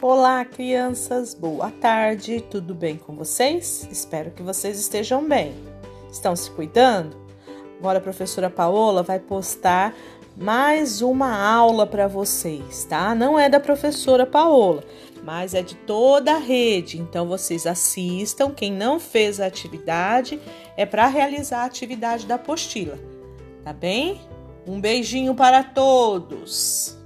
Olá, crianças, boa tarde, tudo bem com vocês? Espero que vocês estejam bem. Estão se cuidando? Agora a professora Paola vai postar mais uma aula para vocês, tá? Não é da professora Paola, mas é de toda a rede. Então vocês assistam. Quem não fez a atividade é para realizar a atividade da apostila, tá bem? Um beijinho para todos.